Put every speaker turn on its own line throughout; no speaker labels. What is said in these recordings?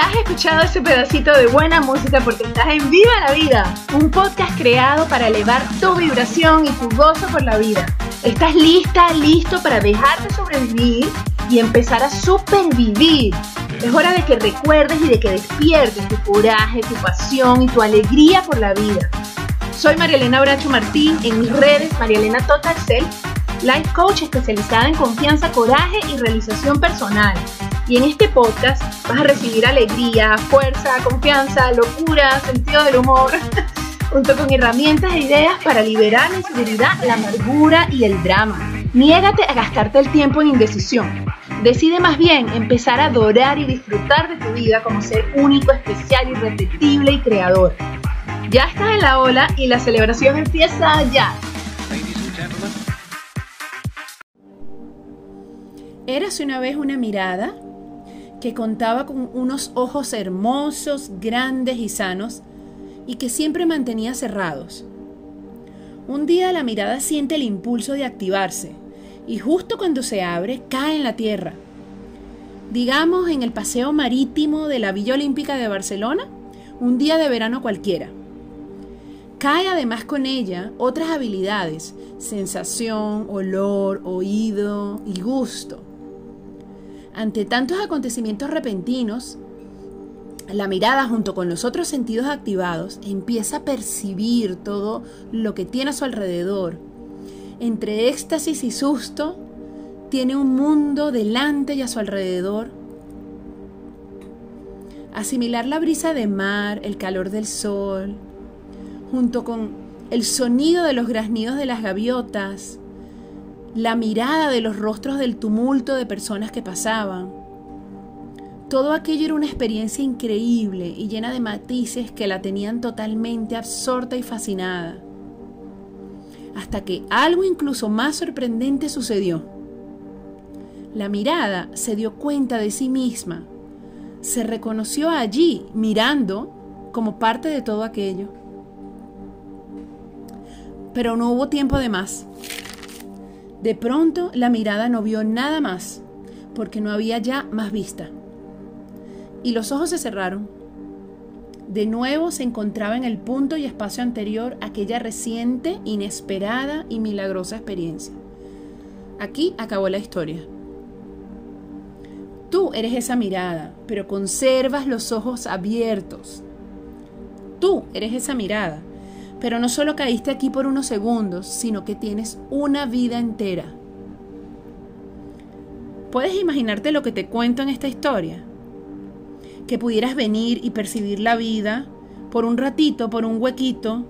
Has escuchado ese pedacito de buena música porque estás en Viva la Vida, un podcast creado para elevar tu vibración y tu gozo por la vida. ¿Estás lista, listo para dejar de sobrevivir y empezar a supervivir? Es hora de que recuerdes y de que despiertes tu coraje, tu pasión y tu alegría por la vida. Soy María Elena Bracho Martín, en mis redes María Elena Total Self, life coach especializada en confianza, coraje y realización personal. Y en este podcast vas a recibir alegría, fuerza, confianza, locura, sentido del humor, junto con herramientas e ideas para liberar la inseguridad, la amargura y el drama. Niégate a gastarte el tiempo en indecisión. Decide más bien empezar a adorar y disfrutar de tu vida como ser único, especial, irrepetible y creador. Ya estás en la ola y la celebración empieza ya.
Érase una vez una mirada que contaba con unos ojos hermosos, grandes y sanos, y que siempre mantenía cerrados. Un día la mirada siente el impulso de activarse, y justo cuando se abre, cae en la tierra. Digamos en el paseo marítimo de la Villa Olímpica de Barcelona, un día de verano cualquiera. Cae además con ella otras habilidades, sensación, olor, oído y gusto. Ante tantos acontecimientos repentinos, la mirada junto con los otros sentidos activados empieza a percibir todo lo que tiene a su alrededor. Entre éxtasis y susto, tiene un mundo delante y a su alrededor. Asimilar la brisa de mar, el calor del sol, junto con el sonido de los graznidos de las gaviotas, la mirada de los rostros del tumulto de personas que pasaban. Todo aquello era una experiencia increíble y llena de matices que la tenían totalmente absorta y fascinada. Hasta que algo incluso más sorprendente sucedió. La mirada se dio cuenta de sí misma, se reconoció allí mirando como parte de todo aquello. Pero no hubo tiempo de más. De pronto la mirada no vio nada más, porque no había ya más vista. Y los ojos se cerraron. De nuevo se encontraba en el punto y espacio anterior aquella reciente, inesperada y milagrosa experiencia. Aquí acabó la historia. Tú eres esa mirada, pero conservas los ojos abiertos. Tú eres esa mirada, pero no solo caíste aquí por unos segundos, sino que tienes una vida entera. ¿Puedes imaginarte lo que te cuento en esta historia? Que pudieras venir y percibir la vida por un ratito, por un huequito,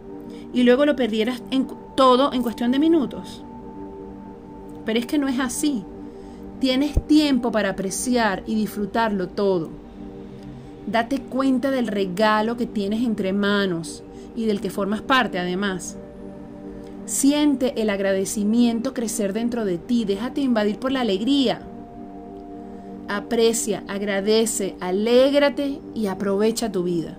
y luego lo perdieras en todo en cuestión de minutos. Pero es que no es así. Tienes tiempo para apreciar y disfrutarlo todo. Date cuenta del regalo que tienes entre manos y del que formas parte además. Siente el agradecimiento crecer dentro de ti, déjate invadir por la alegría. Aprecia, agradece, alégrate y aprovecha tu vida.